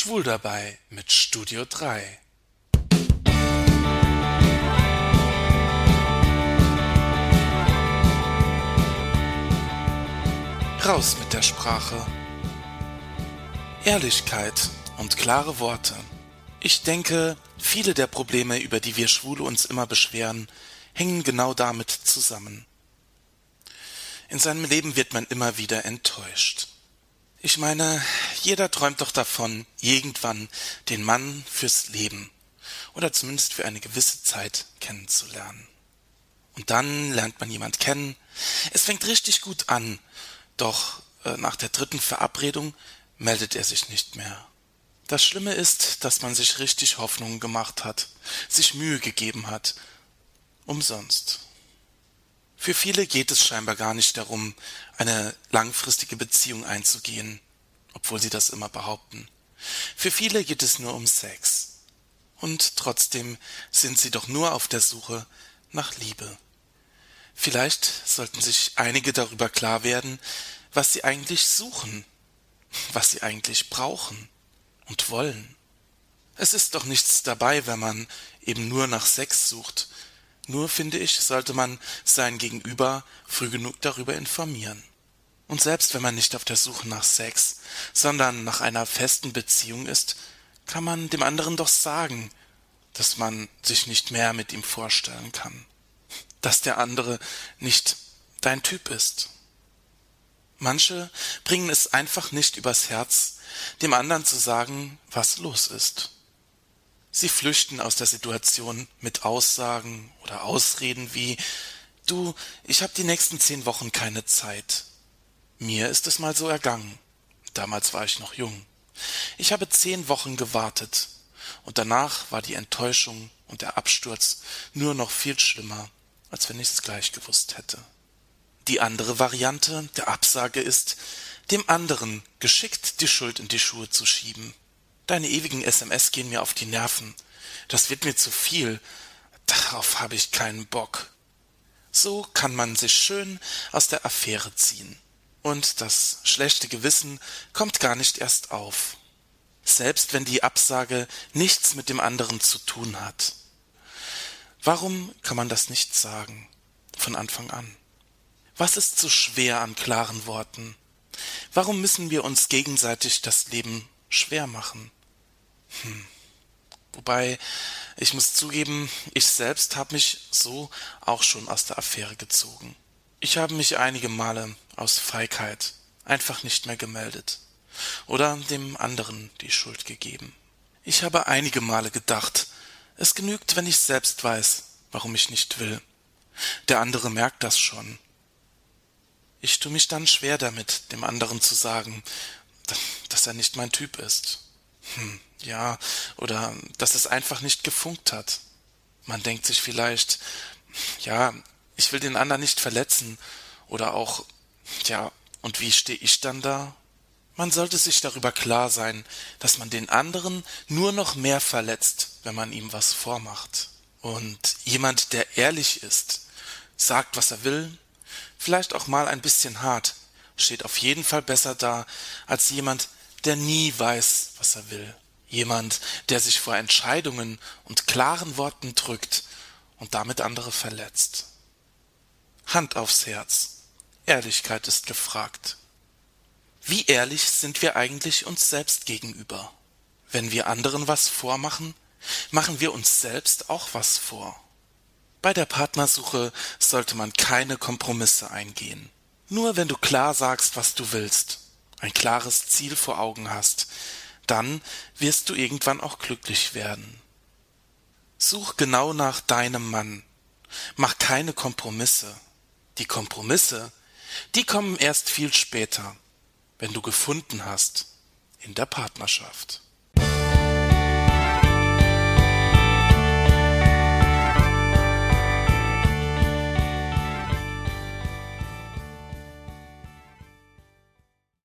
Schwul dabei mit Studio 3. Raus mit der Sprache. Ehrlichkeit und klare Worte. Ich denke, viele der Probleme, über die wir Schwule uns immer beschweren, hängen genau damit zusammen. In seinem Leben wird man immer wieder enttäuscht. Ich meine, jeder träumt doch davon, irgendwann den Mann fürs Leben oder zumindest für eine gewisse Zeit kennenzulernen. Und dann lernt man jemand kennen. Es fängt richtig gut an, doch äh, nach der dritten Verabredung meldet er sich nicht mehr. Das Schlimme ist, dass man sich richtig Hoffnungen gemacht hat, sich Mühe gegeben hat. Umsonst. Für viele geht es scheinbar gar nicht darum, eine langfristige Beziehung einzugehen, obwohl sie das immer behaupten. Für viele geht es nur um Sex. Und trotzdem sind sie doch nur auf der Suche nach Liebe. Vielleicht sollten sich einige darüber klar werden, was sie eigentlich suchen, was sie eigentlich brauchen und wollen. Es ist doch nichts dabei, wenn man eben nur nach Sex sucht nur, finde ich, sollte man sein Gegenüber früh genug darüber informieren. Und selbst wenn man nicht auf der Suche nach Sex, sondern nach einer festen Beziehung ist, kann man dem anderen doch sagen, dass man sich nicht mehr mit ihm vorstellen kann, dass der andere nicht dein Typ ist. Manche bringen es einfach nicht übers Herz, dem anderen zu sagen, was los ist. Sie flüchten aus der Situation mit Aussagen oder Ausreden wie Du, ich habe die nächsten zehn Wochen keine Zeit. Mir ist es mal so ergangen. Damals war ich noch jung. Ich habe zehn Wochen gewartet, und danach war die Enttäuschung und der Absturz nur noch viel schlimmer, als wenn ich es gleich gewusst hätte. Die andere Variante der Absage ist, dem anderen geschickt die Schuld in die Schuhe zu schieben. Deine ewigen SMS gehen mir auf die Nerven. Das wird mir zu viel. Darauf habe ich keinen Bock. So kann man sich schön aus der Affäre ziehen. Und das schlechte Gewissen kommt gar nicht erst auf. Selbst wenn die Absage nichts mit dem anderen zu tun hat. Warum kann man das nicht sagen? Von Anfang an. Was ist so schwer an klaren Worten? Warum müssen wir uns gegenseitig das Leben schwer machen? Hm. Wobei, ich muss zugeben, ich selbst habe mich so auch schon aus der Affäre gezogen. Ich habe mich einige Male aus Feigheit einfach nicht mehr gemeldet oder dem anderen die Schuld gegeben. Ich habe einige Male gedacht, es genügt, wenn ich selbst weiß, warum ich nicht will. Der andere merkt das schon. Ich tue mich dann schwer damit, dem anderen zu sagen, dass er nicht mein Typ ist. Hm, ja, oder dass es einfach nicht gefunkt hat. Man denkt sich vielleicht, ja, ich will den anderen nicht verletzen, oder auch, ja, und wie stehe ich dann da? Man sollte sich darüber klar sein, dass man den anderen nur noch mehr verletzt, wenn man ihm was vormacht. Und jemand, der ehrlich ist, sagt, was er will, vielleicht auch mal ein bisschen hart, steht auf jeden Fall besser da als jemand, der nie weiß, was er will. Jemand, der sich vor Entscheidungen und klaren Worten drückt und damit andere verletzt. Hand aufs Herz. Ehrlichkeit ist gefragt. Wie ehrlich sind wir eigentlich uns selbst gegenüber? Wenn wir anderen was vormachen, machen wir uns selbst auch was vor. Bei der Partnersuche sollte man keine Kompromisse eingehen. Nur wenn du klar sagst, was du willst ein klares Ziel vor Augen hast, dann wirst du irgendwann auch glücklich werden. Such genau nach deinem Mann. Mach keine Kompromisse. Die Kompromisse, die kommen erst viel später, wenn du gefunden hast in der Partnerschaft.